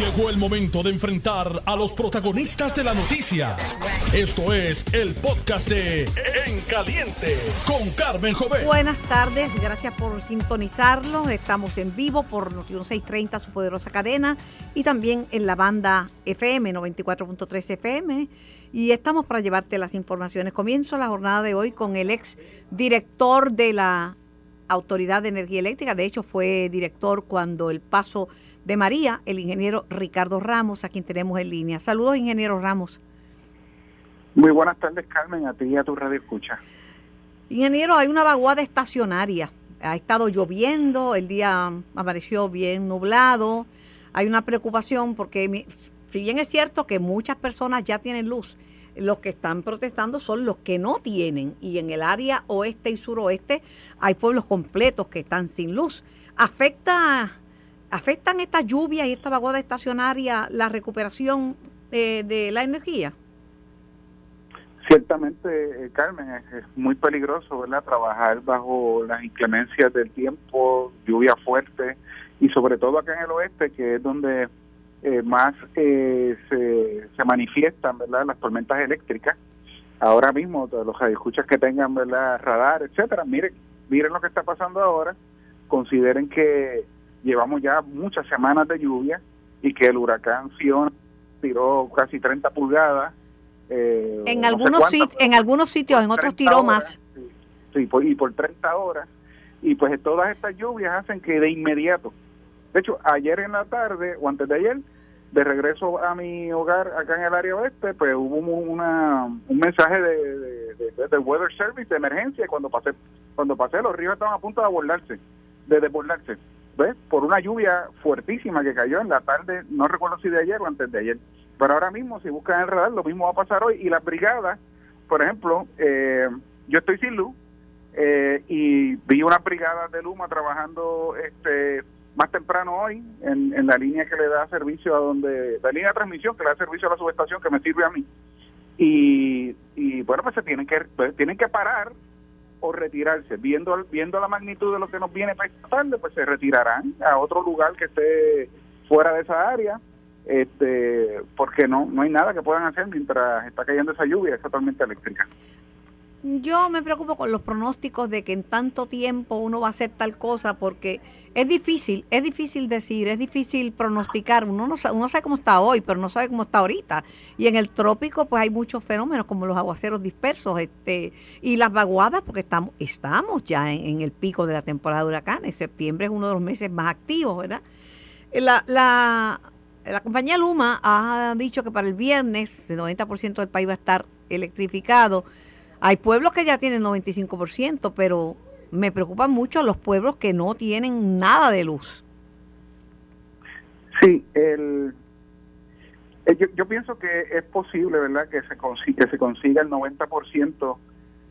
Llegó el momento de enfrentar a los protagonistas de la noticia. Esto es el podcast de En Caliente con Carmen Jovet. Buenas tardes, gracias por sintonizarlo. Estamos en vivo por Noti 630, su poderosa cadena, y también en la banda FM 94.3 FM. Y estamos para llevarte las informaciones. Comienzo la jornada de hoy con el ex director de la Autoridad de Energía Eléctrica. De hecho, fue director cuando el paso de María, el ingeniero Ricardo Ramos, a quien tenemos en línea. Saludos, ingeniero Ramos. Muy buenas tardes, Carmen, a ti y a tu radio escucha. Ingeniero, hay una vaguada estacionaria. Ha estado lloviendo, el día apareció bien nublado. Hay una preocupación porque, si bien es cierto que muchas personas ya tienen luz, los que están protestando son los que no tienen. Y en el área oeste y suroeste hay pueblos completos que están sin luz. ¿Afecta ¿Afectan esta lluvia y esta vaguada estacionaria la recuperación de, la energía? Ciertamente, eh, Carmen, es, muy peligroso ¿verdad? trabajar bajo las inclemencias del tiempo, lluvia fuerte y sobre todo acá en el oeste, que es donde eh, más eh, se, se, manifiestan ¿verdad? las tormentas eléctricas. Ahora mismo, los escuchas que tengan ¿verdad? radar, etcétera, miren, miren lo que está pasando ahora, consideren que llevamos ya muchas semanas de lluvia y que el huracán Fiona tiró casi 30 pulgadas. Eh, en, algunos en algunos sitios, en otros tiró más. Sí, y por 30 horas. Y pues todas estas lluvias hacen que de inmediato, de hecho, ayer en la tarde o antes de ayer, de regreso a mi hogar acá en el área oeste, pues hubo una, un mensaje de, de, Weather Service de emergencia cuando pasé cuando pasé los ríos estaban a punto de desbordarse, de desbordarse por una lluvia fuertísima que cayó en la tarde, no recuerdo si de ayer o antes de ayer. Pero ahora mismo, si buscan el radar, lo mismo va a pasar hoy. Y las brigadas, por ejemplo, eh, yo estoy sin luz eh, y vi una brigada de Luma trabajando este más temprano hoy en, en la línea que le da servicio a donde, la línea de transmisión que le da servicio a la subestación que me sirve a mí. Y, y bueno, pues se tienen que, pues, tienen que parar o retirarse. Viendo, viendo la magnitud de lo que nos viene para esta tarde, pues se retirarán a otro lugar que esté fuera de esa área, este, porque no, no hay nada que puedan hacer mientras está cayendo esa lluvia, esa tormenta eléctrica. Yo me preocupo con los pronósticos de que en tanto tiempo uno va a hacer tal cosa porque es difícil, es difícil decir, es difícil pronosticar. Uno no sabe, uno sabe cómo está hoy, pero no sabe cómo está ahorita. Y en el trópico pues hay muchos fenómenos como los aguaceros dispersos este y las vaguadas porque estamos estamos ya en, el pico de la temporada de huracanes. Septiembre es uno de los meses más activos, ¿verdad? La, la, la compañía Luma ha dicho que para el viernes el 90% del país va a estar electrificado hay pueblos que ya tienen 95%, pero me preocupan mucho los pueblos que no tienen nada de luz. Sí, el, eh, yo, yo, pienso que es posible, ¿verdad?, que se consiga, que se consiga el 90%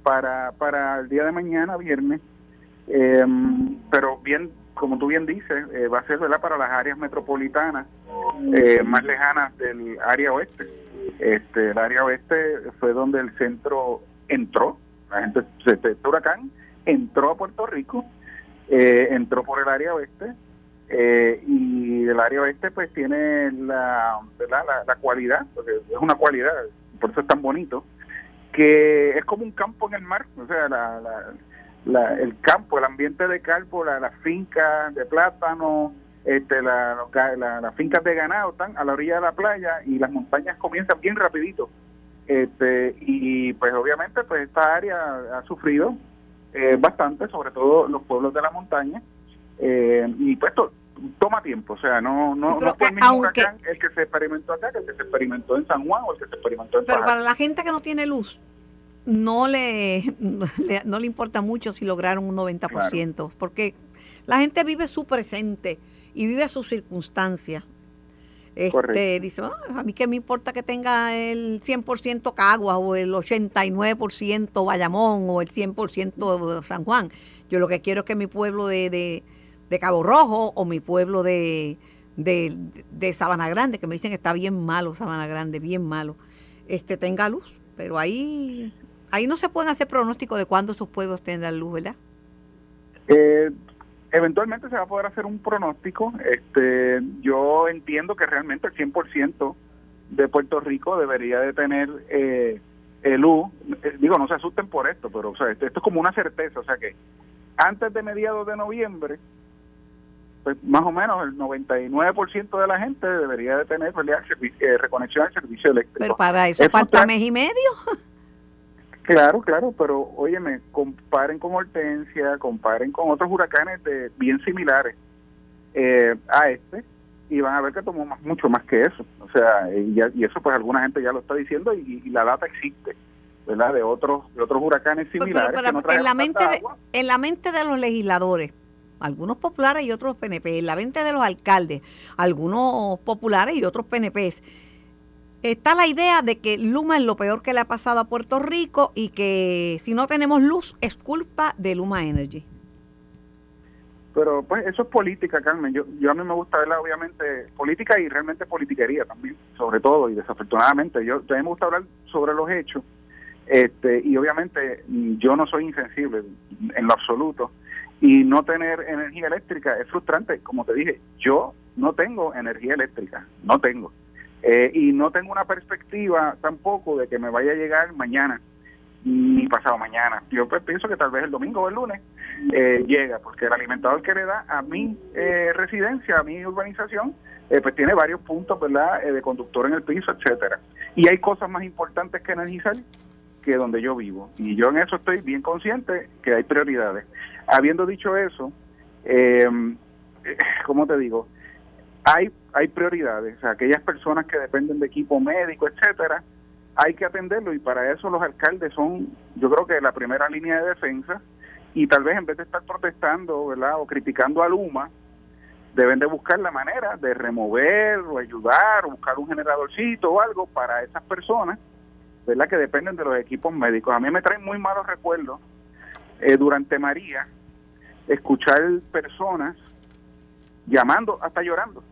para, para el día de mañana, viernes, em, pero bien, como tú bien dices, eh, va a ser, ¿verdad?, para las áreas metropolitanas eh, más lejanas del área oeste. Este, el área oeste fue donde el centro entró, la gente, este huracán entró a Puerto Rico, eh, entró por el área oeste, eh, y el área oeste pues tiene la, la, la, cualidad, porque es una cualidad, por eso es tan bonito, que es como un campo en el mar, o sea, la, la, el campo, el ambiente de campo, las fincas de plátano, este, las fincas de ganado están a la orilla de la playa y las montañas comienzan bien rapidito. Este, y pues obviamente pues esta área ha sufrido eh, bastante, sobre todo los pueblos de la montaña, eh, y pues toma tiempo, o sea, no, no, no fue el mismo el que se experimentó acá, que el que se experimentó en San Juan o el que se experimentó en Pero para la gente que no tiene luz, no le, no le importa mucho si lograron un 90%, porque la gente vive su presente y vive sus circunstancias. Este, dice, ah, a mí que me importa que tenga el 100% Cagua o el 89% Bayamón o el 100% San Juan. Yo lo que quiero es que mi pueblo de, de, Cabo Rojo o mi pueblo de, de, Sabana Grande, que me dicen que está bien malo Sabana Grande, bien malo, este tenga luz. Pero ahí, ahí no se pueden hacer pronósticos de cuándo esos pueblos tendrán luz, ¿verdad? Eh, eventualmente se va a poder hacer un pronóstico. Este, yo entiendo que realmente el 100% de Puerto Rico debería de tener eh, luz. Eh, digo, no se asusten por esto, pero o sea, esto, es como una certeza. O sea que antes de mediados de noviembre, pues más o menos el 99% de la gente debería de tener eh, reconexión al servicio eléctrico. Pero para eso falta mes y medio. Claro, claro, pero óyeme, comparen con Hortensia, comparen con otros huracanes de bien similares eh, a este y van a ver que tomó mucho más que eso. O sea, y, eso pues alguna gente ya lo está diciendo y, la data existe. ¿verdad? de otros de otros huracanes pues, similares en la mente de, en la mente de los legisladores algunos populares y otros PNP en la mente de los alcaldes algunos populares y otros PNPs está la idea de que Luma es lo peor que le ha pasado a Puerto Rico y que si no tenemos luz es culpa de Luma Energy. Pero pues eso es política, Carmen. Yo, a mí me gusta verla obviamente política y realmente politiquería también, sobre todo y desafortunadamente. Yo, mí me gusta hablar sobre los hechos este y obviamente yo no soy insensible en lo absoluto y no tener energía eléctrica es frustrante. Como te dije, yo no tengo energía eléctrica, no tengo. Eh, y no tengo una perspectiva tampoco de que me vaya a llegar mañana ni pasado mañana. Yo pues, pienso que tal vez el domingo o el lunes eh, llega, porque el alimentador que le da a mi eh, residencia, a mi urbanización, pues tiene varios puntos verdad de conductor en el piso, etcétera. Y hay cosas más importantes que energizar que donde yo vivo. Y yo en eso estoy bien consciente que hay prioridades. Habiendo dicho eso, eh, ¿cómo te digo? hay, hay prioridades, aquellas personas que dependen de equipo médico, etcétera, hay que atenderlo y para eso los alcaldes son, yo creo que la primera línea de defensa y tal vez en vez de estar protestando, ¿verdad? o criticando a Luma, deben de buscar la manera de remover o ayudar o buscar un generadorcito o algo para esas personas, ¿verdad? que dependen de los equipos médicos. A mí me traen muy malos recuerdos eh, durante María escuchar personas llamando, hasta llorando,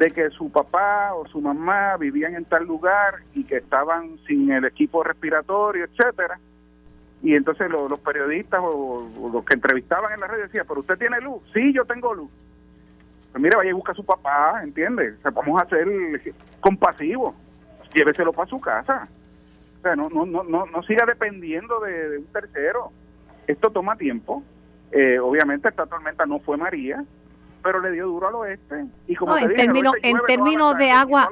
de que su papá o su mamá vivían en tal lugar y que estaban sin el equipo respiratorio, etcétera. Y entonces los, periodistas o, los que entrevistaban en la red decían, pero usted tiene luz, sí, yo tengo luz. Pues mire, vaya y busca a su papá, ¿entiende? O sea, vamos a ser compasivos, lléveselo para su casa. O sea, no, no, no, no, no siga dependiendo de, un tercero. Esto toma tiempo. Eh, obviamente esta tormenta no fue María, pero le dio duro al oeste. Y como en términos en términos de agua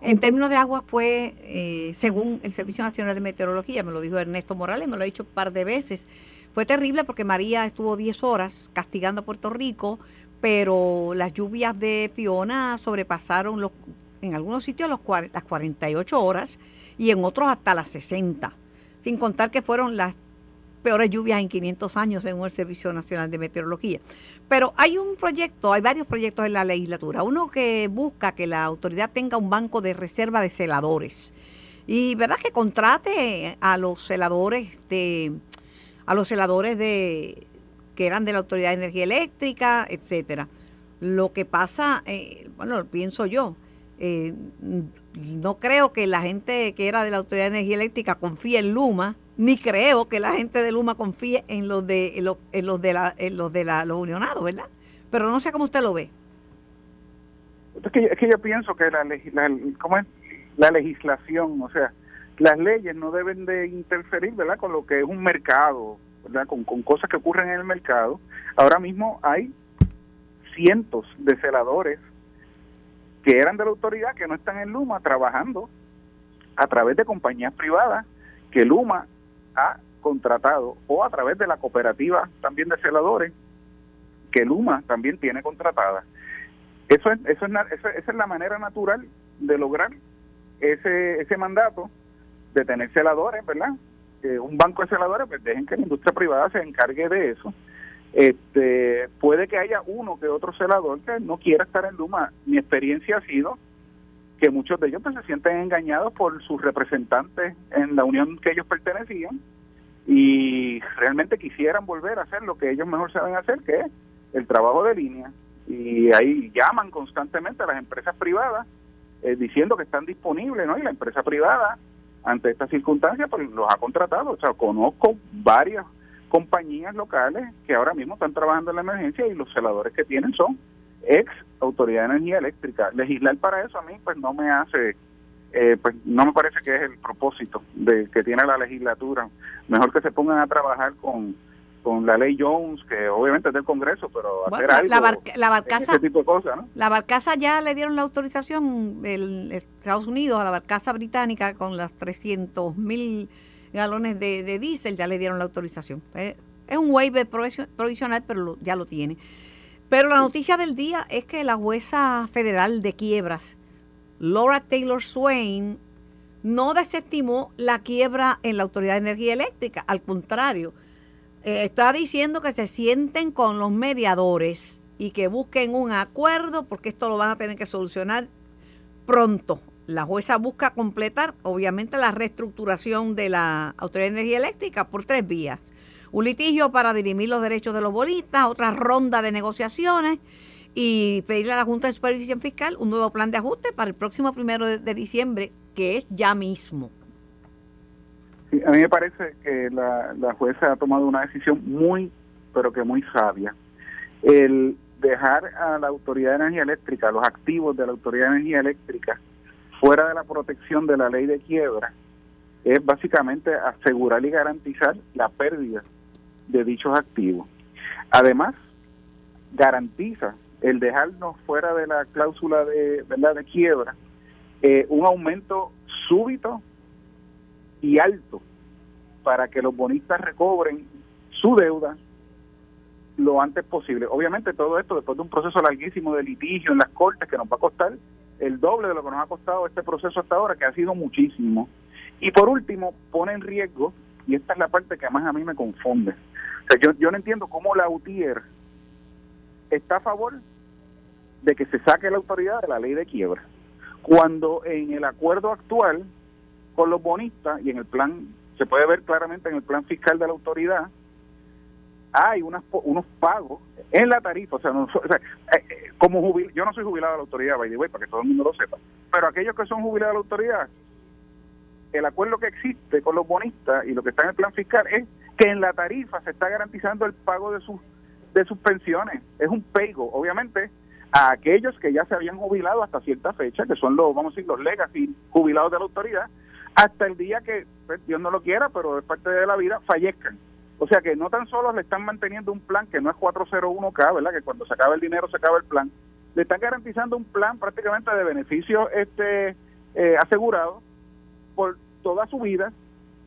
en términos de agua fue eh, según el Servicio Nacional de Meteorología me lo dijo Ernesto Morales me lo ha dicho un par de veces. Fue terrible porque María estuvo 10 horas castigando a Puerto Rico pero las lluvias de Fiona sobrepasaron los en algunos sitios los, las 48 horas y en otros hasta las 60 sin contar que fueron las peores lluvias en 500 años según el Servicio Nacional de Meteorología. Pero hay un proyecto, hay varios proyectos en la legislatura. Uno que busca que la autoridad tenga un banco de reserva de celadores. Y verdad que contrate a los celadores de a los celadores de que eran de la Autoridad de Energía Eléctrica, etcétera. Lo que pasa, eh, bueno, pienso yo, eh, no creo que la gente que era de la Autoridad de Energía Eléctrica confíe en Luma ni creo que la gente de Luma confíe en los de los, de la, los de la, los unionados, ¿verdad? Pero no sé cómo usted lo ve. Es que, yo pienso que la, la, ¿cómo es? la legislación, o sea, las leyes no deben de interferir, ¿verdad? Con lo que es un mercado, ¿verdad? Con cosas que ocurren en el mercado. Ahora mismo hay cientos de celadores que eran de la autoridad que no están en Luma trabajando a través de compañías privadas que Luma ha contratado o a través de la cooperativa también de celadores que Luma también tiene contratada. Eso es, eso es, esa es la manera natural de lograr ese, ese mandato de tener celadores, ¿verdad? un banco de celadores, pues dejen que la industria privada se encargue de eso. Este, puede que haya uno que otro celador que no quiera estar en Luma. Mi experiencia ha sido que muchos de ellos pues, se sienten engañados por sus representantes en la unión que ellos pertenecían y realmente quisieran volver a hacer lo que ellos mejor saben hacer, que es el trabajo de línea. Y ahí llaman constantemente a las empresas privadas eh, diciendo que están disponibles, ¿no? Y la empresa privada, ante esta circunstancia, pues los ha contratado. O sea, conozco varios compañías locales que ahora mismo están trabajando en la emergencia y los celadores que tienen son ex Autoridad de Energía Eléctrica. Legislar para eso a mí pues no me hace, eh, pues no me parece que es el propósito de que tiene la legislatura. Mejor que se pongan a trabajar con, con la ley Jones, que obviamente es del Congreso, pero hacer algo, la, la barcaza, ese tipo de cosas, ¿no? La barcaza ya le dieron la autorización, el Estados Unidos, a la barcaza británica con las 300 mil galones de, de diésel, ya le dieron la autorización. Es, un waiver provisional, pero ya lo tiene. Pero la noticia del día es que la jueza federal de quiebras, Laura Taylor Swain, no desestimó la quiebra en la Autoridad de Energía Eléctrica. Al contrario, eh, está diciendo que se sienten con los mediadores y que busquen un acuerdo porque esto lo van a tener que solucionar pronto. La jueza busca completar, obviamente, la reestructuración de la Autoridad de Energía Eléctrica por tres vías un litigio para dirimir los derechos de los bolistas, otra ronda de negociaciones y pedirle a la Junta de Supervisión Fiscal un nuevo plan de ajuste para el próximo primero de, diciembre, que es ya mismo. a mí me parece que la, la jueza ha tomado una decisión muy, pero que muy sabia. El dejar a la Autoridad de Energía Eléctrica, los activos de la Autoridad de Energía Eléctrica, fuera de la protección de la ley de quiebra, es básicamente asegurar y garantizar la pérdida de dichos activos. Además, garantiza el dejarnos fuera de la cláusula de, ¿verdad? de quiebra eh, un aumento súbito y alto para que los bonistas recobren su deuda lo antes posible. Obviamente todo esto después de un proceso larguísimo de litigio en las cortes que nos va a costar el doble de lo que nos ha costado este proceso hasta ahora, que ha sido muchísimo. Y por último, pone en riesgo, y esta es la parte que más a mí me confunde, yo, yo no entiendo cómo la UTIER está a favor de que se saque la autoridad de la ley de quiebra, cuando en el acuerdo actual con los bonistas y en el plan, se puede ver claramente en el plan fiscal de la autoridad, hay unas, unos pagos en la tarifa, o sea, eh, eh, como jubil, yo no soy jubilado de la autoridad, by the way, para que todo el mundo lo sepa, pero aquellos que son jubilados de la autoridad, el acuerdo que existe con los bonistas y lo que está en el plan fiscal es que en la tarifa se está garantizando el pago de sus de sus pensiones. Es un pego, obviamente, a aquellos que ya se habían jubilado hasta cierta fecha, que son los, vamos a decir, los legacy jubilados de la autoridad, hasta el día que, pues, Dios no lo quiera, pero es parte de la vida, fallezcan. O sea que no tan solo le están manteniendo un plan que no es 401k, ¿verdad? Que cuando se acaba el dinero se acaba el plan. Le están garantizando un plan prácticamente de beneficio este eh, asegurado por toda su vida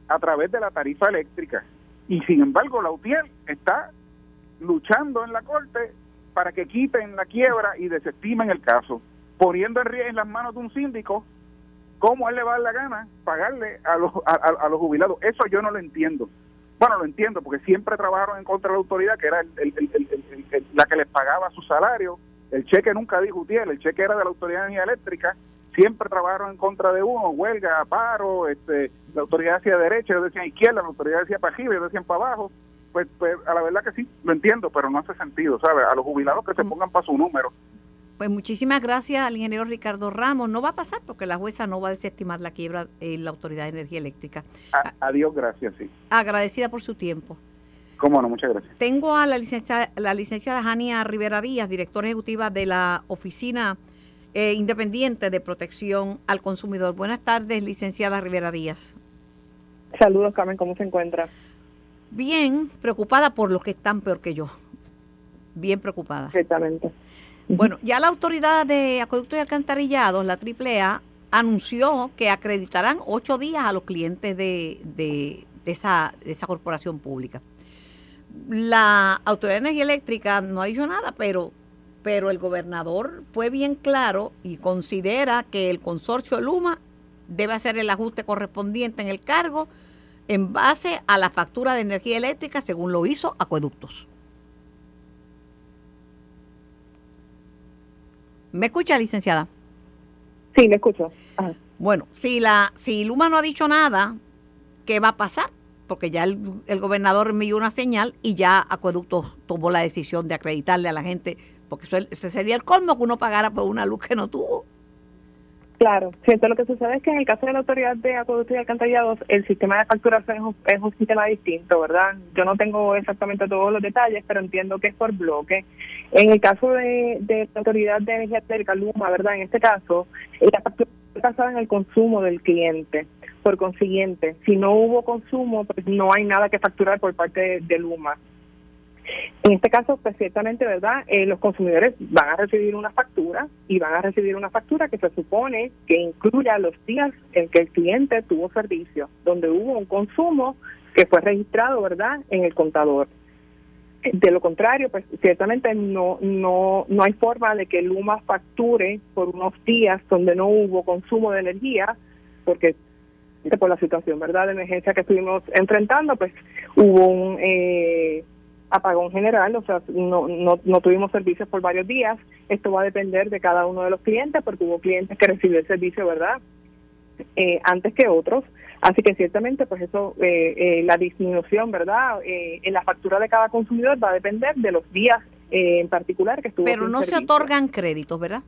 a través de la tarifa eléctrica. Y sin embargo, la UTIER está luchando en la corte para que quiten la quiebra y desestimen el caso, poniendo en, riesgo en las manos de un síndico cómo él le va a dar la gana pagarle a los, a, los jubilados. Eso yo no lo entiendo. Bueno, lo entiendo porque siempre trabajaron en contra de la autoridad, que era la que les pagaba su salario. El cheque nunca dijo UTIER, el cheque era de la Autoridad de Energía Eléctrica siempre trabajaron en contra de uno, huelga, paro, este, la autoridad decía derecha, ellos decían izquierda, la autoridad decía para arriba, ellos decían para abajo. Pues, pues a la verdad que sí, lo entiendo, pero no hace sentido, ¿sabes? A los jubilados que se pongan para su número. Pues muchísimas gracias al ingeniero Ricardo Ramos. No va a pasar porque la jueza no va a desestimar la quiebra en la Autoridad de Energía Eléctrica. adiós, gracias, sí. Agradecida por su tiempo. Cómo no, muchas gracias. Tengo a la licenciada, la licenciada Jania Rivera Díaz, directora ejecutiva de la Oficina eh, Independiente de Protección al Consumidor. Buenas tardes, licenciada Rivera Díaz. Saludos, Carmen, ¿cómo se encuentra? Bien, preocupada por los que están peor que yo. Bien preocupada. Exactamente. Bueno, ya la autoridad de acueductos y alcantarillados, la AAA, anunció que acreditarán ocho días a los clientes de, de, esa, de esa corporación pública. La Autoridad de Energía Eléctrica no ha dicho nada, pero pero el gobernador fue bien claro y considera que el consorcio Luma debe hacer el ajuste correspondiente en el cargo en base a la factura de energía eléctrica según lo hizo Acueductos. ¿Me escucha, licenciada? Sí, me escucho. Bueno, si la si Luma no ha dicho nada, ¿qué va a pasar? Porque ya el, el gobernador envió una señal y ya Acueductos tomó la decisión de acreditarle a la gente porque ese sería el colmo que uno pagara por una luz que no tuvo. Claro, cierto. Lo que sucede es que en el caso de la Autoridad de Acueductos y Alcantarillados, el sistema de facturación es un, sistema distinto, ¿verdad? Yo no tengo exactamente todos los detalles, pero entiendo que es por bloque. En el caso de, la Autoridad de Energía Eléctrica, Luma, ¿verdad? En este caso, la factura está basada en el consumo del cliente. Por consiguiente, si no hubo consumo, pues no hay nada que facturar por parte de Luma. En este caso, pues ciertamente, ¿verdad? Eh, los consumidores van a recibir una factura y van a recibir una factura que se supone que incluya los días en que el cliente tuvo servicio, donde hubo un consumo que fue registrado, ¿verdad?, en el contador. De lo contrario, pues ciertamente no no no hay forma de que Luma facture por unos días donde no hubo consumo de energía, porque por la situación, ¿verdad?, de emergencia que estuvimos enfrentando, pues hubo un eh, apagón general, o sea, no, no, no tuvimos servicios por varios días. Esto va a depender de cada uno de los clientes, porque hubo clientes que recibieron el servicio, ¿verdad? Eh, antes que otros. Así que ciertamente, pues eso, eh, eh, la disminución, ¿verdad? en la factura de cada consumidor va a depender de los días en particular que estuvo. Pero no se otorgan créditos, ¿verdad?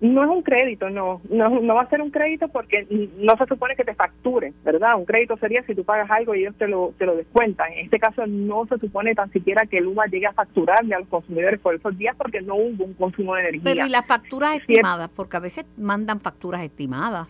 No es un crédito, no. no. No va a ser un crédito porque no se supone que te facture, ¿verdad? Un crédito sería si tú pagas algo y ellos te lo, te lo descuentan. En este caso no se supone tan siquiera que el Luma llegue a facturarle a los consumidores por esos días porque no hubo un consumo de energía. Pero y las facturas estimadas, porque a veces mandan facturas estimadas.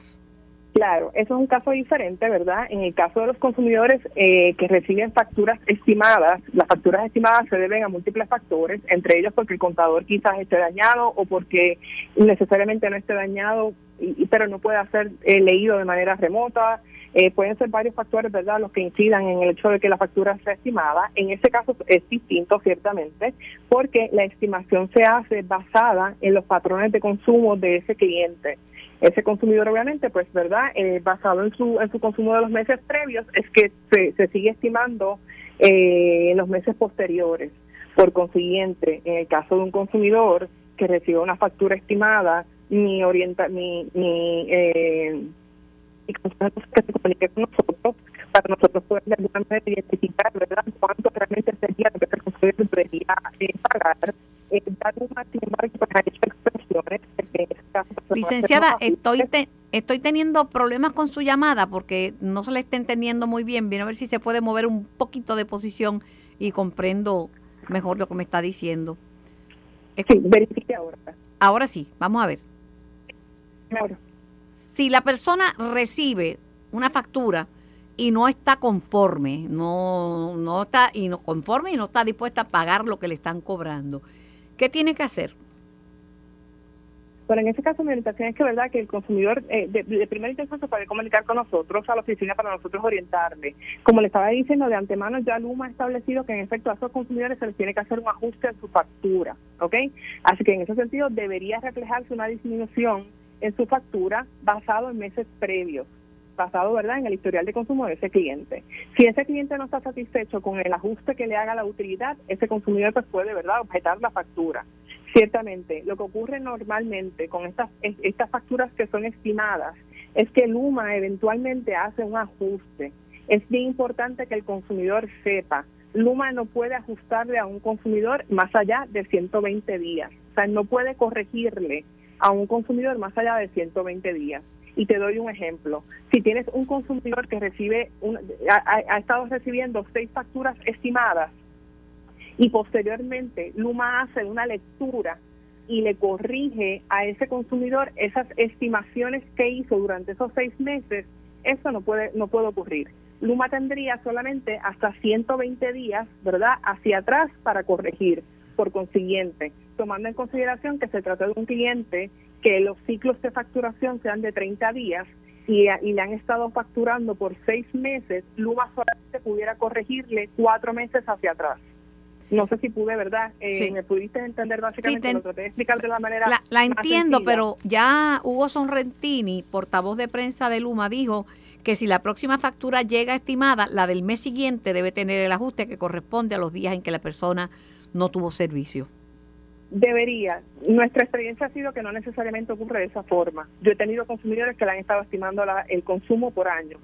Claro, eso es un caso diferente, ¿verdad? En el caso de los consumidores eh, que reciben facturas estimadas, las facturas estimadas se deben a múltiples factores, entre ellos porque el contador quizás esté dañado o porque necesariamente no esté dañado, y, pero no puede ser eh, leído de manera remota. Eh, pueden ser varios factores, ¿verdad?, los que incidan en el hecho de que la factura sea estimada. En ese caso es distinto, ciertamente, porque la estimación se hace basada en los patrones de consumo de ese cliente ese consumidor obviamente pues verdad eh, basado en su en su consumo de los meses previos es que se, sigue estimando eh, en los meses posteriores. Por consiguiente en el caso de un consumidor que recibe una factura estimada ni orienta ni ni eh, que se comunique con nosotros para nosotros poder de alguna manera identificar verdad cuánto realmente sería lo que el consumidor debería eh, pagar eh, dar un máximo para hecho expresiones Licenciada, estoy estoy teniendo problemas con su llamada porque no se le está entendiendo muy bien. Viene a ver si se puede mover un poquito de posición y comprendo mejor lo que me está diciendo. Sí, verifique ahora. Ahora sí, vamos a ver. Si la persona recibe una factura y no está conforme, no, no está y no conforme y no está dispuesta a pagar lo que le están cobrando, ¿qué tiene que hacer? Bueno, en ese caso mi orientación es que verdad que el consumidor eh, de, de, primera intención se puede comunicar con nosotros a la oficina para nosotros orientarle. Como le estaba diciendo de antemano, ya Luma ha establecido que en efecto a esos consumidores se les tiene que hacer un ajuste en su factura, ¿ok? Así que en ese sentido debería reflejarse una disminución en su factura basado en meses previos basado verdad en el historial de consumo de ese cliente. Si ese cliente no está satisfecho con el ajuste que le haga la utilidad, ese consumidor pues puede verdad objetar la factura. Ciertamente, lo que ocurre normalmente con estas, estas facturas que son estimadas es que Luma eventualmente hace un ajuste. Es bien importante que el consumidor sepa, Luma no puede ajustarle a un consumidor más allá de 120 días. O sea, no puede corregirle a un consumidor más allá de 120 días. Y te doy un ejemplo. Si tienes un consumidor que recibe, ha estado recibiendo seis facturas estimadas, y posteriormente Luma hace una lectura y le corrige a ese consumidor esas estimaciones que hizo durante esos seis meses, eso no puede, no puede ocurrir. Luma tendría solamente hasta 120 días, ¿verdad?, hacia atrás para corregir. Por consiguiente, tomando en consideración que se trata de un cliente que los ciclos de facturación sean de 30 días y, y le han estado facturando por seis meses, Luma solamente pudiera corregirle cuatro meses hacia atrás. No sé si pude, ¿verdad? Eh, ¿Me pudiste entender básicamente? lo traté de explicar de la manera. La, la entiendo, pero ya Hugo Sonrentini, portavoz de prensa de Luma, dijo que si la próxima factura llega estimada, la del mes siguiente debe tener el ajuste que corresponde a los días en que la persona no tuvo servicio. Debería. Nuestra experiencia ha sido que no necesariamente ocurre de esa forma. Yo he tenido consumidores que le han estado estimando la, el consumo por año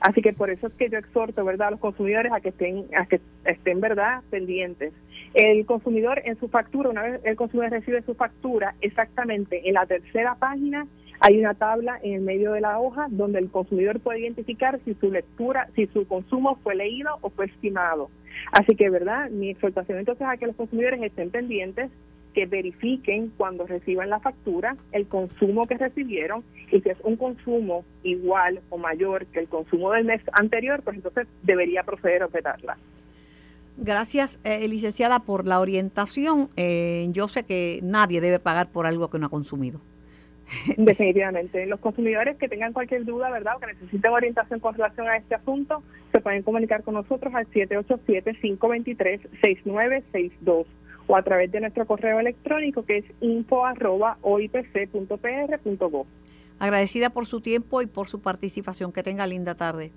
Así que por eso es que yo exhorto, ¿verdad?, a los consumidores a que estén, a que estén, ¿verdad?, pendientes. El consumidor en su factura, una vez el consumidor recibe su factura, exactamente en la tercera página Hay una tabla en el medio de la hoja donde el consumidor puede identificar si su lectura, si su consumo fue leído o fue estimado. Así que, ¿verdad? Mi exhortación entonces a que los consumidores estén pendientes, que verifiquen cuando reciban la factura el consumo que recibieron y si es un consumo igual o mayor que el consumo del mes anterior, pues entonces debería proceder a opetarla. Gracias, eh, licenciada, por la orientación. Eh, yo sé que nadie debe pagar por algo que no ha consumido. Definitivamente. Los consumidores que tengan cualquier duda, ¿verdad? O que necesiten orientación con relación a este asunto, se pueden comunicar con nosotros al 787-523-6962 o a través de nuestro correo electrónico que es info.oipc.pr.gov. Agradecida por su tiempo y por su participación. Que tenga linda tarde.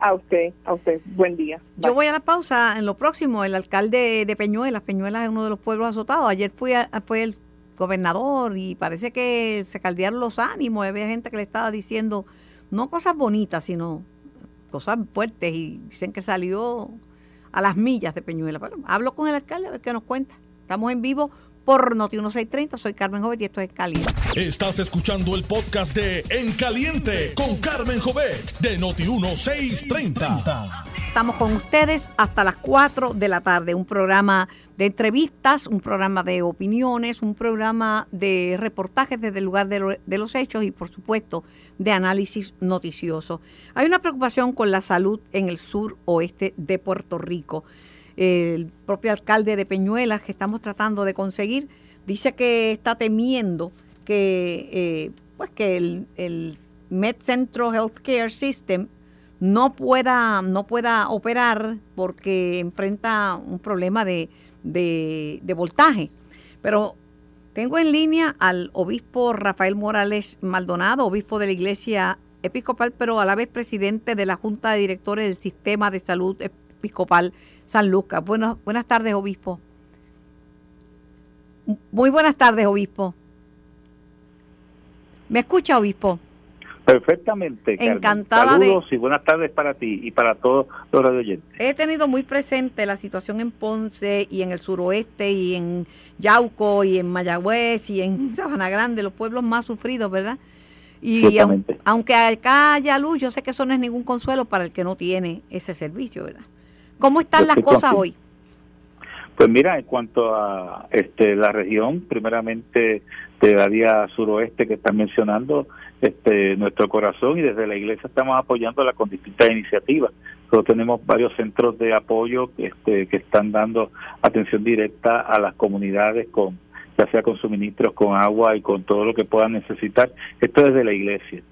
A usted, a usted. Buen día. Yo voy a la pausa. En lo próximo, el alcalde de Peñuelas. Peñuelas es uno de los pueblos azotados. Ayer fui fue el gobernador y parece que se caldearon los ánimos. Había gente que le estaba diciendo no cosas bonitas, sino cosas fuertes y dicen que salió a las millas de Peñuela. hablo con el alcalde a ver qué nos cuenta. Estamos en vivo por Noti 1630. Soy Carmen Jovet y esto es Caliente. Estás escuchando el podcast de En Caliente con Carmen Jovet de Noti 1630. Estamos con ustedes hasta las 4 de la tarde. Un programa de entrevistas, un programa de opiniones, un programa de reportajes desde el lugar de, de los hechos y, por supuesto, de análisis noticioso. Hay una preocupación con la salud en el sur oeste de Puerto Rico. El propio alcalde de Peñuelas, que estamos tratando de conseguir, dice que está temiendo que, eh, pues que el, el Med Centro Healthcare System no pueda, no pueda operar porque enfrenta un problema de, de, voltaje. Pero tengo en línea al obispo Rafael Morales Maldonado, obispo de la Iglesia Episcopal, pero a la vez presidente de la Junta de Directores del Sistema de Salud Episcopal San Lucas. Buenas, buenas tardes, obispo. Muy buenas tardes, obispo. ¿Me escucha, obispo? Perfectamente. Encantada Saludos y buenas tardes para ti y para todos los radioyentes. He tenido muy presente la situación en Ponce y en el suroeste y en Yauco y en Mayagüez y en Sabana Grande, los pueblos más sufridos, ¿verdad? Y aunque acá haya luz, yo sé que eso no es ningún consuelo para el que no tiene ese servicio, ¿verdad? ¿Cómo están las cosas hoy? Pues mira, en cuanto a este la región, primeramente de área suroeste que están mencionando, este, nuestro corazón y desde la iglesia estamos apoyándola con distintas iniciativas. Nosotros tenemos varios centros de apoyo este, que están dando atención directa a las comunidades con ya sea con suministros, con agua y con todo lo que puedan necesitar. Esto desde la iglesia.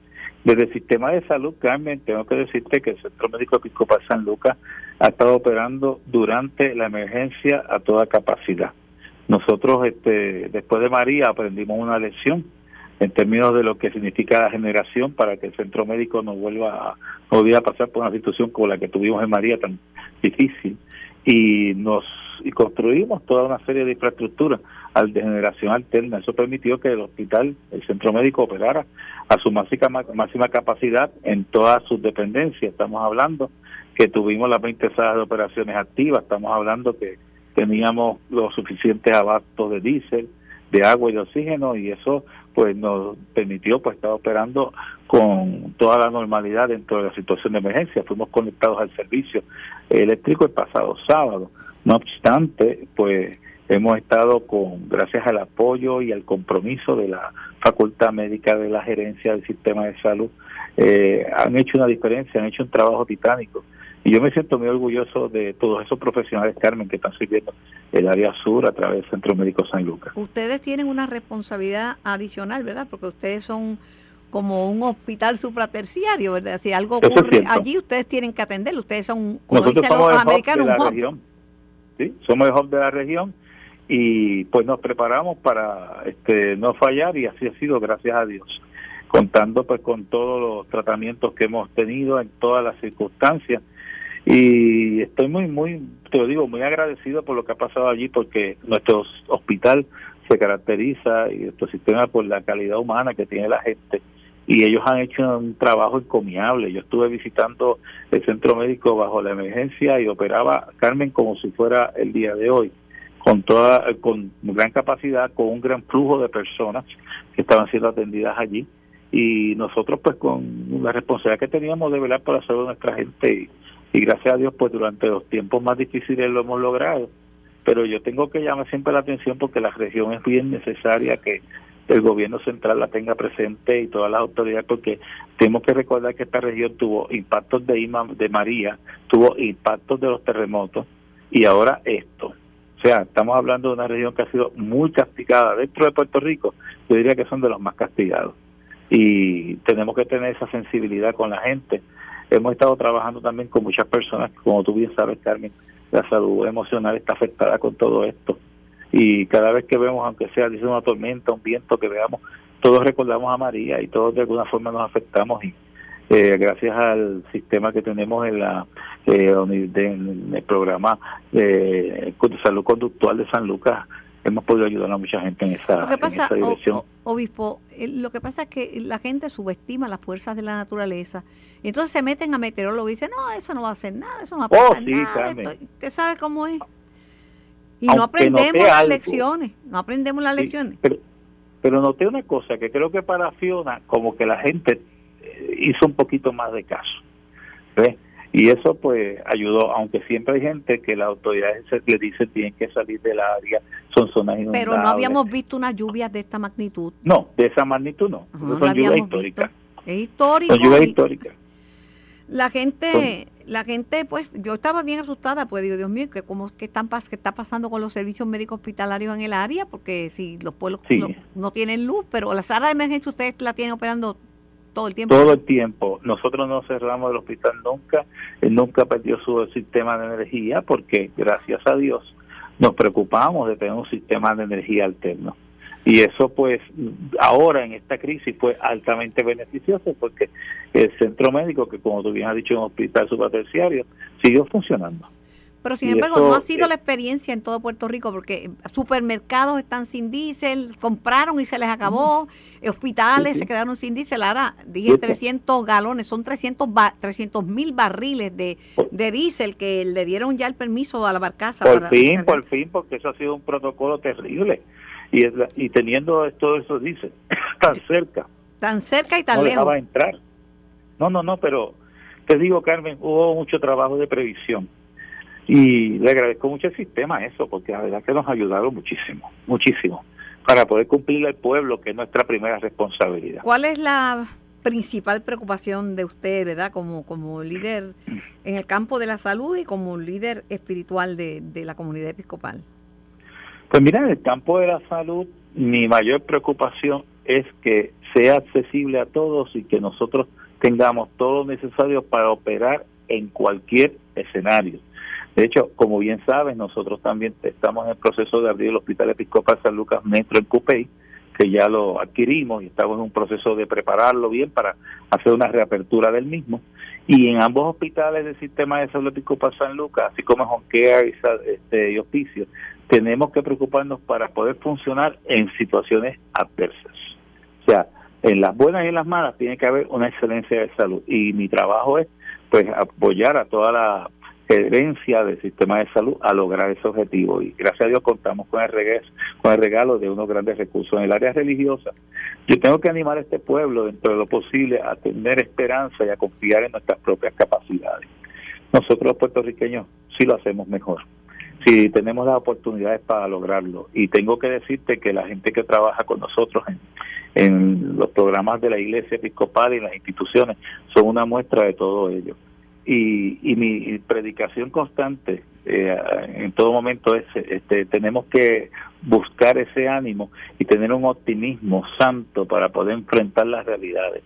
Desde el sistema de salud, Carmen, tengo que decirte que el Centro Médico Episcopal San Lucas ha estado operando durante la emergencia a toda capacidad. Nosotros, este, después de María, aprendimos una lección en términos de lo que significa la generación para que el centro médico no vuelva no a pasar por una situación como la que tuvimos en María tan difícil y nos y construimos toda una serie de infraestructuras al de generación alterna. Eso permitió que el hospital, el centro médico operara a su máxima, máxima capacidad en todas sus dependencias. Estamos hablando que tuvimos las 20 salas de operaciones activas, estamos hablando que teníamos los suficientes abastos de diésel, de agua y de oxígeno y eso pues nos permitió pues estar operando con toda la normalidad dentro de la situación de emergencia. Fuimos conectados al servicio eléctrico el pasado sábado. No obstante, pues hemos estado con, gracias al apoyo y al compromiso de la Facultad Médica de la Gerencia del Sistema de Salud, eh, han hecho una diferencia, han hecho un trabajo titánico y yo me siento muy orgulloso de todos esos profesionales, Carmen, que están sirviendo el área sur a través del Centro Médico San Lucas. Ustedes tienen una responsabilidad adicional, ¿verdad? Porque ustedes son como un hospital supraterciario, ¿verdad? Si algo ocurre allí, ustedes tienen que atender. Ustedes son, como Nosotros dicen los americanos, de la Región. Sí, somos el hub de la región y pues nos preparamos para este no fallar y así ha sido, gracias a Dios contando pues con todos los tratamientos que hemos tenido en todas las circunstancias y estoy muy, muy, te lo digo, muy agradecido por lo que ha pasado allí, porque nuestro hospital se caracteriza y nuestro sistema por la calidad humana que tiene la gente. Y ellos han hecho un trabajo encomiable. Yo estuve visitando el centro médico bajo la emergencia y operaba Carmen como si fuera el día de hoy, con toda, con gran capacidad, con un gran flujo de personas que estaban siendo atendidas allí y nosotros pues con la responsabilidad que teníamos de velar por la salud de nuestra gente y, gracias a Dios pues durante los tiempos más difíciles lo hemos logrado pero yo tengo que llamar siempre la atención porque la región es bien necesaria que el gobierno central la tenga presente y todas las autoridades porque tenemos que recordar que esta región tuvo impactos de Ima, de María, tuvo impactos de los terremotos y ahora esto. O sea, estamos hablando de una región que ha sido muy castigada dentro de Puerto Rico, yo diría que son de los más castigados y tenemos que tener esa sensibilidad con la gente. Hemos estado trabajando también con muchas personas, como tú bien sabes, Carmen, la salud emocional está afectada con todo esto. Y cada vez que vemos, aunque sea dice una tormenta, un viento que veamos, todos recordamos a María y todos de alguna forma nos afectamos y eh, gracias al sistema que tenemos en la eh, en el programa de salud conductual de San Lucas hemos podido ayudar a mucha gente en esa, dirección. obispo, eh, lo que pasa es que la gente subestima las fuerzas de la naturaleza. Y entonces se meten a meteorólogos y dicen, no, eso no va a hacer nada, eso no va a oh, pasar nada. Usted sabe cómo es. Y no aprendemos las lecciones, no aprendemos las lecciones. Pero, pero noté una cosa, que creo que para Fiona, como que la gente eh, hizo un poquito más de caso. ¿Ves? Y eso pues ayudó, aunque siempre hay gente que las autoridades le dicen tienen que salir del área, son zonas inundables. Pero no habíamos visto una lluvia de esta magnitud. No, de esa magnitud no. son lluvias históricas. Es histórico. Son lluvias históricas. La gente, la gente, pues, yo estaba bien asustada, pues digo, Dios mío, que cómo que están qué está pasando con los servicios médicos hospitalarios en el área, porque si los pueblos no, no, tienen luz, pero la sala de emergencia ustedes la tienen operando todo el tiempo. Todo el tiempo. Nosotros no cerramos el hospital nunca, él nunca perdió su sistema de energía porque gracias a Dios nos preocupamos de tener un sistema de energía alterno. Y eso pues ahora en esta crisis fue altamente beneficioso porque el centro médico, que como tú bien has dicho, es un hospital subaterciario, siguió funcionando. Pero sin embargo, no ha sido la experiencia en todo Puerto Rico porque supermercados están sin diésel, compraron y se les acabó, hospitales se quedaron sin diésel. Ahora dije 300 galones, son 300 mil barriles de, de diésel que le dieron ya el permiso a la barcaza. Por fin, por fin, porque eso ha sido un protocolo terrible. Y, y teniendo todo eso diésel tan cerca. Tan cerca y tan no lejos. entrar. No, no, no, pero te digo, Carmen, hubo mucho trabajo de previsión y le agradezco mucho el sistema eso, porque la verdad que nos ayudaron muchísimo, muchísimo, para poder cumplir al pueblo, que es nuestra primera responsabilidad. ¿Cuál es la principal preocupación de usted, verdad, como, como líder en el campo de la salud y como líder espiritual de, de la comunidad episcopal? Pues mira, en el campo de la salud, mi mayor preocupación es que sea accesible a todos y que nosotros tengamos todo lo necesario para operar en cualquier escenario de hecho, como bien saben, nosotros también estamos en el proceso de abrir el Hospital Episcopal San Lucas Metro en Cupey, que ya lo adquirimos y estamos en un proceso de prepararlo bien para hacer una reapertura del mismo. Y en ambos hospitales del sistema de salud episcopal San Lucas, así como en Honquea y, este, y Hospicio, tenemos que preocuparnos para poder funcionar en situaciones adversas. O sea, en las buenas y en las malas tiene que haber una excelencia de salud. Y mi trabajo es pues apoyar a toda la herencia del sistema de salud a lograr ese objetivo. Y gracias a Dios contamos con el, regreso, con el regalo de unos grandes recursos en el área religiosa. Yo tengo que animar a este pueblo, dentro de lo posible, a tener esperanza y a confiar en nuestras propias capacidades. Nosotros los puertorriqueños sí lo hacemos mejor. Sí, tenemos las oportunidades para lograrlo. Y tengo que decirte que la gente que trabaja con nosotros en, en los programas de la Iglesia Episcopal y las instituciones son una muestra de todo ello y, y mi predicación constante eh, en todo momento es este, tenemos que buscar ese ánimo y tener un optimismo santo para poder enfrentar las realidades.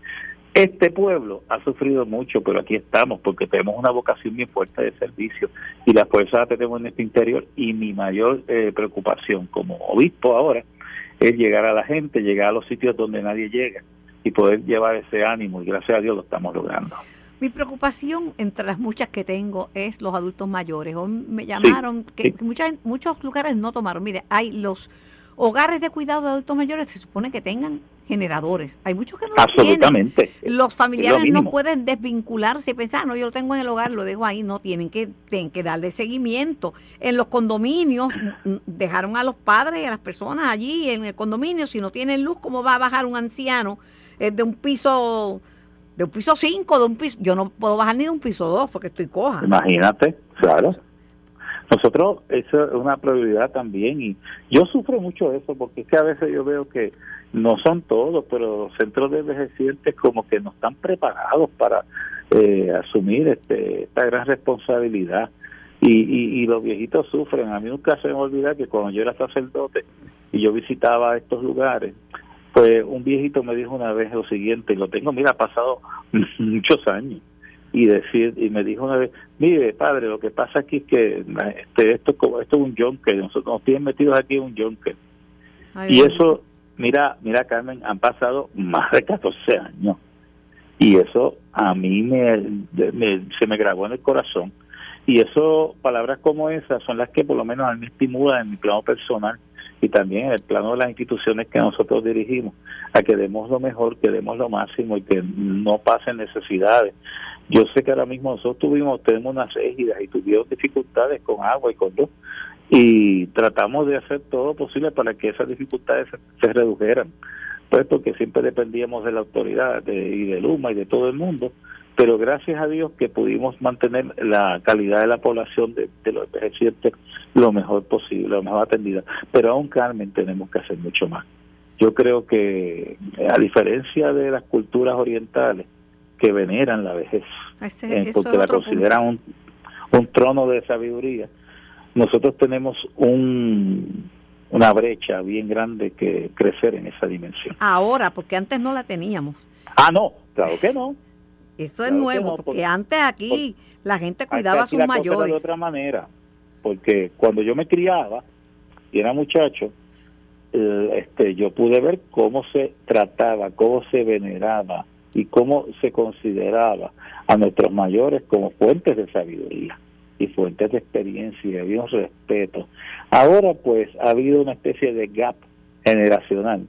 Este pueblo ha sufrido mucho, pero aquí estamos porque tenemos una vocación muy fuerte de servicio y la fuerza la tenemos en este interior y mi mayor eh, preocupación como obispo ahora es llegar a la gente, llegar a los sitios donde nadie llega y poder llevar ese ánimo y gracias a Dios lo estamos logrando. Mi preocupación, entre las muchas que tengo, es los adultos mayores. me llamaron, que muchos lugares no tomaron. Mire, hay los hogares de cuidado de adultos mayores, se supone que tengan generadores. Hay muchos que no lo tienen. Los familiares no pueden desvincularse y pensar, ah, no, yo lo tengo en el hogar, lo dejo ahí. No, tienen que, tienen que darle seguimiento. En los condominios dejaron a los padres y a las personas allí en el condominio. Si no tienen luz, ¿cómo va a bajar un anciano? es de un piso, de un piso 5, de un piso, yo no puedo bajar ni de un piso 2 porque estoy coja. Imagínate, claro. Nosotros, eso es una prioridad también y yo sufro mucho eso porque es que a veces yo veo que no son todos, pero los centros de envejecientes como que no están preparados para eh, asumir este, esta gran responsabilidad. Y, y, los viejitos sufren. A mí nunca se me olvida que cuando yo era sacerdote y yo visitaba estos lugares, pues un viejito me dijo una vez lo siguiente, y lo tengo, mira, ha pasado muchos años, y decir y me dijo una vez, mire, padre, lo que pasa aquí es que este, esto, esto es un yonke, nosotros nos tienen metidos aquí en un yonke. Y eso, mira, mira Carmen, han pasado más de 14 años. Y eso a mí me, se me grabó en el corazón. Y eso, palabras como esas son las que por lo menos a mí me estimulan en mi plano personal y también en el plano de las instituciones que nosotros dirigimos, a que demos lo mejor, que demos lo máximo y que no pasen necesidades. Yo sé que ahora mismo nosotros tuvimos, tenemos unas égidas y tuvimos dificultades con agua y con luz y tratamos de hacer todo posible para que esas dificultades se, redujeran, pues porque siempre dependíamos de la autoridad de, y de Luma y de todo el mundo, pero gracias a Dios que pudimos mantener la calidad de la población de, los envejecientes lo mejor posible, lo mejor atendida. Pero aún, Carmen, tenemos que hacer mucho más. Yo creo que, a diferencia de las culturas orientales que veneran la vejez, eh, porque la consideran un, un trono de sabiduría, nosotros tenemos un, una brecha bien grande que crecer en esa dimensión. Ahora, porque antes no la teníamos. Ah, no, claro que no. Eso es nuevo, porque, antes aquí la gente cuidaba a sus mayores. de otra manera, porque cuando yo me criaba y era muchacho, eh, este, yo pude ver cómo se trataba, cómo se veneraba y cómo se consideraba a nuestros mayores como fuentes de sabiduría y fuentes de experiencia y había un respeto. Ahora pues ha habido una especie de gap generacional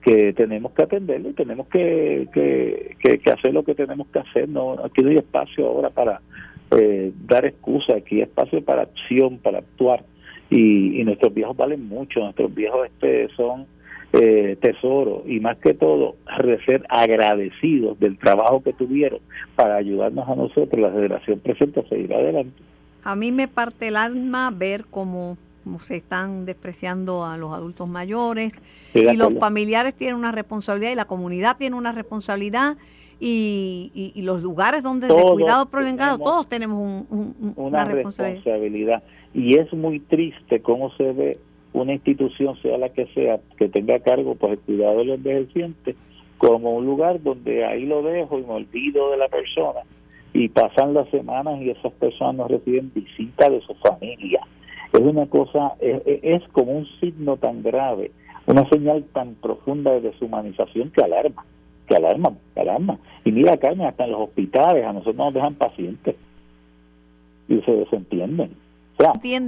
que tenemos que atenderlo y tenemos que, que, hacer lo que tenemos que hacer. No, aquí no hay espacio ahora para eh, dar excusas, aquí hay espacio para acción, para actuar. Y, nuestros viejos valen mucho, nuestros viejos este son eh, tesoros y más que todo ser agradecidos del trabajo que tuvieron para ayudarnos a nosotros, la generación presente, a seguir adelante. A mí me parte el alma ver cómo se están despreciando a los adultos mayores y los familiares tienen una responsabilidad y la comunidad tiene una responsabilidad y, los lugares donde de cuidado prolongado todos tenemos una, responsabilidad. y es muy triste cómo se ve una institución sea la que sea que tenga a cargo pues el cuidado del envejeciente como un lugar donde ahí lo dejo y me olvido de la persona y pasan las semanas y esas personas no reciben visita de su familia es una cosa, es, como un signo tan grave, una señal tan profunda de deshumanización que alarma, que alarma, que alarma. Y mira, Carmen, hasta en los hospitales a nosotros nos dejan pacientes y se desentienden.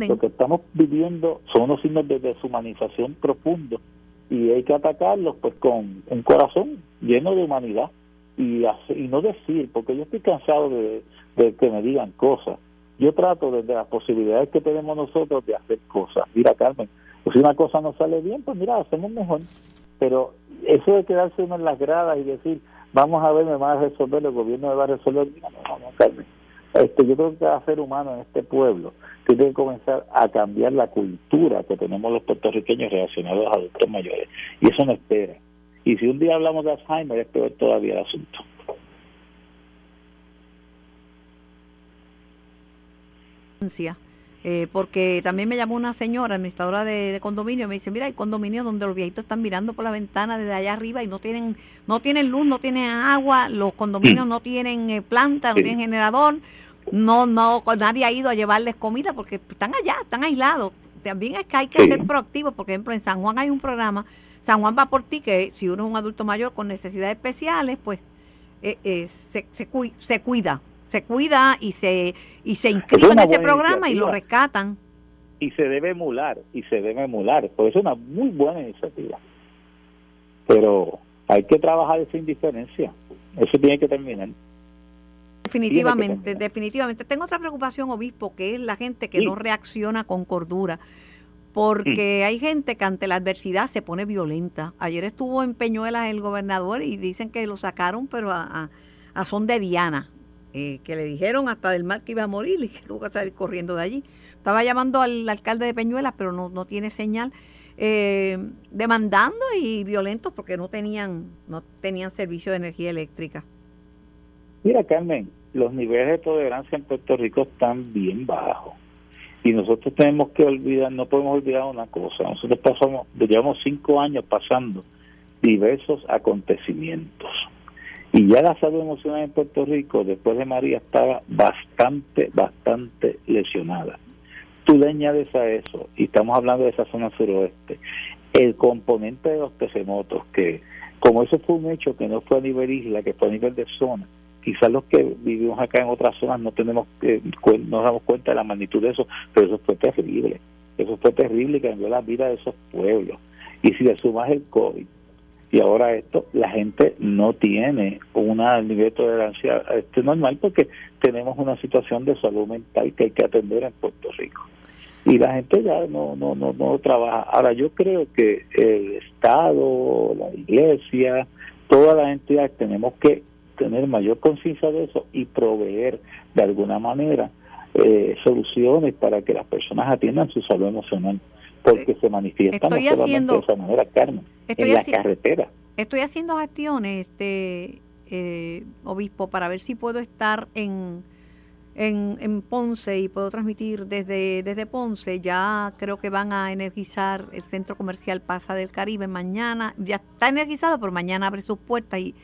Lo que estamos viviendo son unos signos de deshumanización profundo y hay que atacarlos pues con un corazón lleno de humanidad y, y no decir, porque yo estoy cansado de que me digan cosas yo trato desde las posibilidades que tenemos nosotros de hacer cosas. Mira, Carmen, pues si una cosa no sale bien, pues mira, hacemos mejor. Pero eso de quedarse uno en las gradas y decir, vamos a ver, me va a resolver, el gobierno me va a resolver, no, no, no, Carmen. Este, yo creo que cada ser humano en este pueblo tiene que comenzar a cambiar la cultura que tenemos los puertorriqueños relacionados a adultos mayores. Y eso no espera. Y si un día hablamos de Alzheimer, es peor todavía el asunto. Eh, porque también me llamó una señora, administradora de, condominio, me dice, mira, hay condominios donde los viejitos están mirando por la ventana desde allá arriba y no tienen, no tienen luz, no tienen agua, los condominios no tienen eh, planta, no tienen generador, no, no, nadie ha ido a llevarles comida porque están allá, están aislados. También es que hay que ser proactivos, por ejemplo, en San Juan hay un programa, San Juan va por ti, que si uno es un adulto mayor con necesidades especiales, pues eh, se, se, se cuida, se cuida y se y se inscribe en ese programa y lo rescatan. Y se debe emular, y se debe emular, pues es una muy buena iniciativa. Pero hay que trabajar esa indiferencia, eso tiene que terminar. Definitivamente, definitivamente. Tengo otra preocupación, obispo, que es la gente que no reacciona con cordura. porque hay gente que ante la adversidad se pone violenta. Ayer estuvo en Peñuelas el gobernador y dicen que lo sacaron, pero a, son de Diana, eh, que le dijeron hasta del mal que iba a morir y que tuvo que salir corriendo de allí. Estaba llamando al alcalde de Peñuelas, pero no, no tiene señal. Eh, demandando y violentos porque no tenían no tenían servicio de energía eléctrica. Mira, Carmen, los niveles de tolerancia en Puerto Rico están bien bajos. Y nosotros tenemos que olvidar, no podemos olvidar una cosa. Nosotros pasamos, llevamos cinco años pasando diversos acontecimientos. Y ya la salud emocional en Puerto Rico, después de María, estaba bastante, bastante lesionada. Tú le añades a eso, y estamos hablando de esa zona suroeste, el componente de los terremotos, que como eso fue un hecho que no fue a nivel isla, que fue a nivel de zona, quizás los que vivimos acá en otras zonas no tenemos eh, nos damos cuenta de la magnitud de eso, pero eso fue terrible. Eso fue terrible y cambió la vida de esos pueblos. Y si le sumas el COVID y ahora esto, la gente no tiene una nivel de tolerancia este normal porque tenemos una situación de salud mental que hay que atender en Puerto Rico. Y la gente ya no, no, no, no trabaja. Ahora, yo creo que el Estado, la Iglesia, todas las entidades tenemos que tener mayor conciencia de eso y proveer de alguna manera eh, soluciones para que las personas atiendan su salud emocional, porque se manifiesta no solamente de esa manera, Carmen, en la carretera. Estoy haciendo gestiones, este eh, obispo, para ver si puedo estar en en, en, Ponce y puedo transmitir desde, desde Ponce. Ya creo que van a energizar el centro comercial Pasa del Caribe mañana. Ya está energizado, pero mañana abre sus puertas y,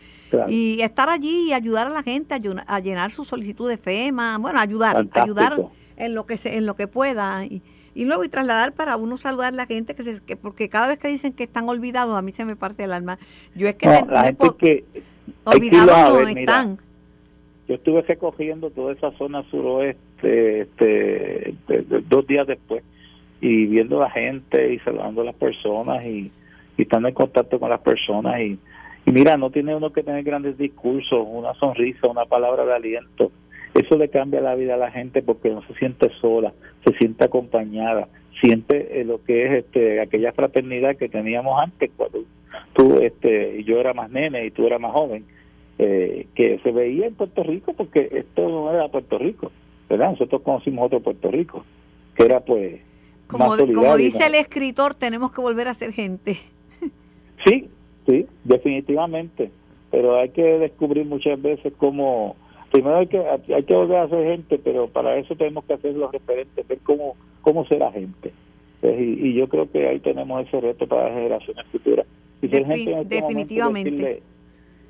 y estar allí y ayudar a la gente a, llenar su solicitud de FEMA. Bueno, ayudar, ayudar en lo que se, en lo que pueda. Y, y luego y trasladar para uno saludar a la gente que se que porque cada vez que dicen que están olvidados a mí se me parte el alma yo es que, que olvidados no están yo estuve recogiendo toda esa zona suroeste este, dos días después y viendo a la gente y saludando a las personas y, estando en contacto con las personas y, y mira, no tiene uno que tener grandes discursos, una sonrisa, una palabra de aliento. Eso le cambia la vida a la gente porque no se siente sola, se siente acompañada, siente eh, lo que es este aquella fraternidad que teníamos antes cuando tú este yo era más nene y tú eras más joven eh, que se veía en Puerto Rico porque esto no era Puerto Rico, ¿verdad? Nosotros conocimos otro Puerto Rico, que era pues... Como, como dice el escritor, tenemos que volver a ser gente. Sí, sí, definitivamente, pero hay que descubrir muchas veces cómo... Primero hay que, hay que volver a ser gente, pero para eso tenemos que hacer los referentes, ver cómo, cómo será gente. Pues, y, yo creo que ahí tenemos ese reto para las generaciones futuras. Y este definitivamente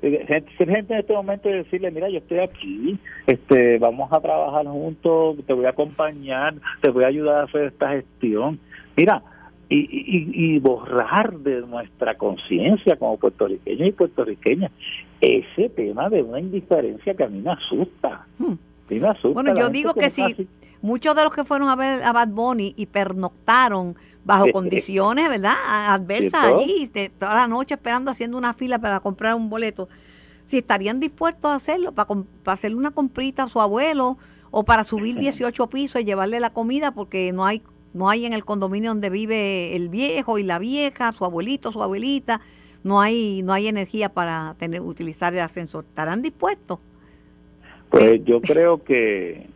ser gente en este momento y decirle mira yo estoy aquí este vamos a trabajar juntos te voy a acompañar te voy a ayudar a hacer esta gestión mira y, y, borrar de nuestra conciencia como puertorriqueños y puertorriqueñas ese tema de una indiferencia que a mí me asusta, hmm. me asusta bueno yo digo que, si muchos de los que fueron a ver a Bad Bunny y pernoctaron bajo condiciones, ¿verdad? Adversas allí, toda la noche esperando, haciendo una fila para comprar un boleto. Si estarían dispuestos a hacerlo, para, hacerle una comprita a su abuelo o para subir 18 pisos y llevarle la comida porque no hay no hay en el condominio donde vive el viejo y la vieja, su abuelito, su abuelita, no hay no hay energía para tener utilizar el ascensor. ¿Estarán dispuestos? Pues yo creo que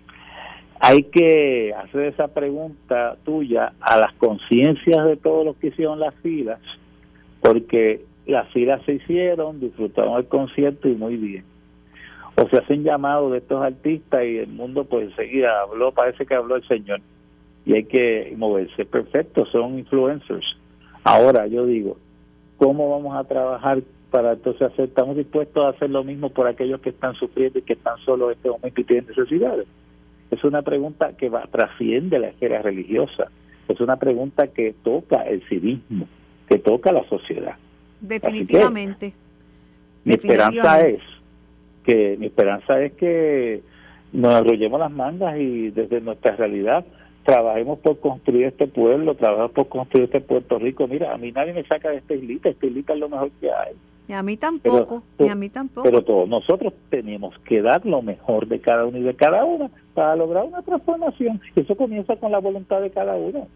hay que hacer esa pregunta tuya a las conciencias de todos los que hicieron las filas, porque las filas se hicieron, disfrutaron el concierto y muy bien. O se hacen llamados de estos artistas y el mundo pues enseguida habló, parece que habló el Señor. Y hay que moverse. Perfecto, son influencers. Ahora yo digo, ¿cómo vamos a trabajar para entonces hacer? Estamos dispuestos a hacer lo mismo por aquellos que están sufriendo y que están solos en este momento y tienen necesidades es una pregunta que va, trasciende la esfera religiosa, es una pregunta que toca el civismo, que toca la sociedad. Definitivamente. mi esperanza es que mi esperanza es que nos arrollemos las mangas y desde nuestra realidad trabajemos por construir este pueblo, trabajemos por construir este Puerto Rico. Mira, a mí nadie me saca de esta islita, esta islita es lo mejor que hay. Y a mí tampoco, y a mí tampoco. Pero todos nosotros tenemos que dar lo mejor de cada uno y de cada una para lograr una transformación. Eso comienza con la voluntad de cada uno.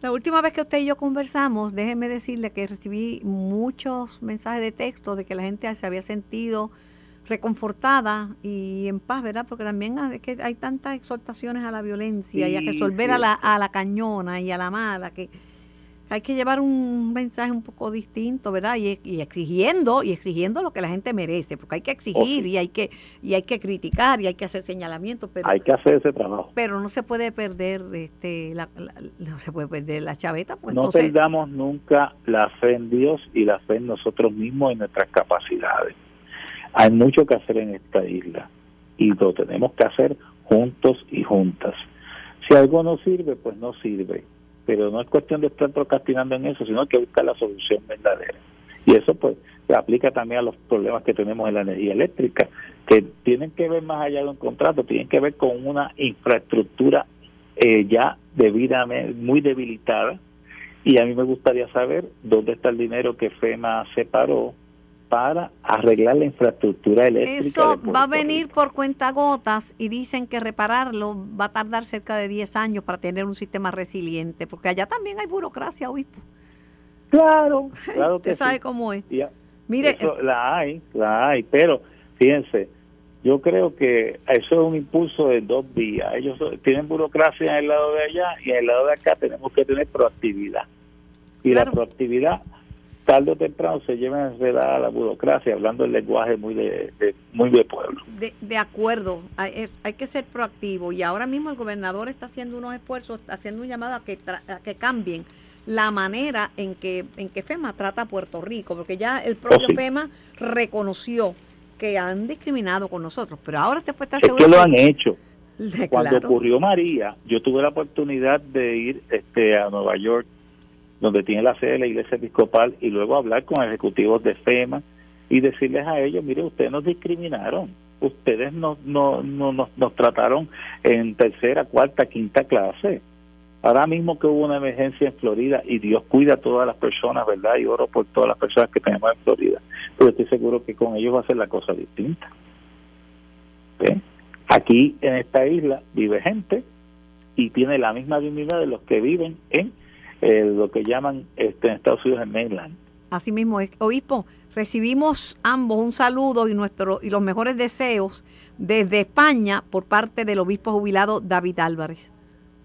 La última vez que usted y yo conversamos, déjeme decirle que recibí muchos mensajes de texto de que la gente se había sentido reconfortada y en paz, ¿verdad? Porque también es que hay tantas exhortaciones a la violencia y a resolver a la, a la cañona y a la mala que hay que llevar un mensaje un poco distinto, ¿verdad? Y, exigiendo y exigiendo lo que la gente merece, porque hay que exigir y hay que y hay que criticar y hay que hacer señalamientos, pero hay que hacer ese trabajo. Pero no se puede perder este la, no se puede perder la chaveta, pues no perdamos nunca la fe en Dios y la fe en nosotros mismos y nuestras capacidades. Hay mucho que hacer en esta isla y lo tenemos que hacer juntos y juntas. Si algo no sirve, pues no sirve pero no es cuestión de estar procrastinando en eso, sino que buscar la solución verdadera. Y eso pues se aplica también a los problemas que tenemos en la energía eléctrica, que tienen que ver más allá de un contrato, tienen que ver con una infraestructura eh, ya debidamente muy debilitada. Y a mí me gustaría saber dónde está el dinero que FEMA separó para arreglar la infraestructura eléctrica. Eso va a venir por cuenta gotas y dicen que repararlo va a tardar cerca de 10 años para tener un sistema resiliente, porque allá también hay burocracia, obispo. Claro, claro que Usted sabe cómo es. Mire, la hay, la hay, pero fíjense, yo creo que eso es un impulso de dos vías. Ellos tienen burocracia en el lado de allá y en el lado de acá tenemos que tener proactividad. Y la proactividad tarde o temprano se lleva a la burocracia, hablando el lenguaje muy de, muy de pueblo. De, acuerdo, hay, que ser proactivo y ahora mismo el gobernador está haciendo unos esfuerzos, haciendo un llamado a que, que cambien la manera en que, en que FEMA trata a Puerto Rico, porque ya el propio oh, FEMA reconoció que han discriminado con nosotros, pero ahora después está seguro. Es que lo han hecho. Cuando ocurrió María, yo tuve la oportunidad de ir este, a Nueva York donde tiene la sede de la Iglesia Episcopal, y luego hablar con ejecutivos de FEMA y decirles a ellos, mire, ustedes nos discriminaron, ustedes nos, no, no, nos, trataron en tercera, cuarta, quinta clase. Ahora mismo que hubo una emergencia en Florida y Dios cuida a todas las personas, ¿verdad? Y oro por todas las personas que tenemos en Florida. Pero estoy seguro que con ellos va a ser la cosa distinta. Aquí en esta isla vive gente y tiene la misma dignidad de los que viven en lo que llaman este, en Estados Unidos el mainland. Así mismo es. Obispo, recibimos ambos un saludo y, nuestro, y los mejores deseos desde España por parte del obispo jubilado David Álvarez.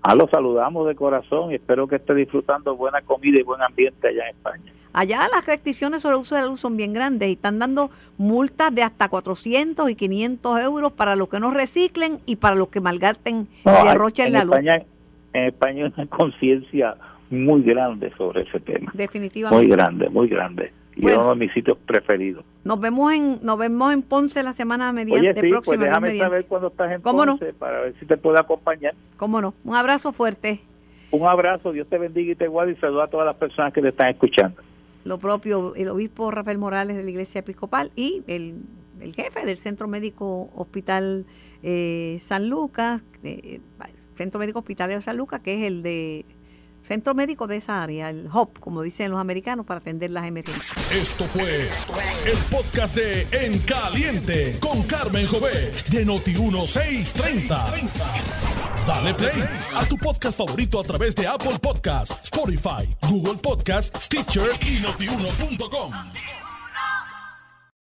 Ah, lo saludamos de corazón y espero que esté disfrutando buena comida y buen ambiente allá en España. Allá las restricciones sobre el uso de la luz son bien grandes y están dando multas de hasta 400 y 500 euros para los que no reciclen y para los que malgasten y derrochen la luz. En España hay una conciencia muy grande sobre ese tema. Definitivamente. Muy grande, muy grande. Y uno de mis sitios preferidos. Nos vemos en nos vemos en Ponce la semana mediante Oye, sí, próxima. Pues déjame saber cuando estás en Ponce para ver si te puedo acompañar. ¿Cómo no? Un abrazo fuerte. Un abrazo, Dios te bendiga y te guarde y saluda a todas las personas que te están escuchando. Lo propio, el obispo Rafael Morales de la Iglesia Episcopal y el, jefe del Centro Médico Hospital eh, San Lucas, eh, Centro Médico Hospitalario San Lucas, que es el de centro médico de esa área, el HOP, como dicen los americanos, para atender las emergencias. Esto fue el podcast de En Caliente con Carmen Jovet de Noti1630. Dale play a tu podcast favorito a través de Apple Podcasts, Spotify, Google Podcasts, Stitcher y notiuno.com.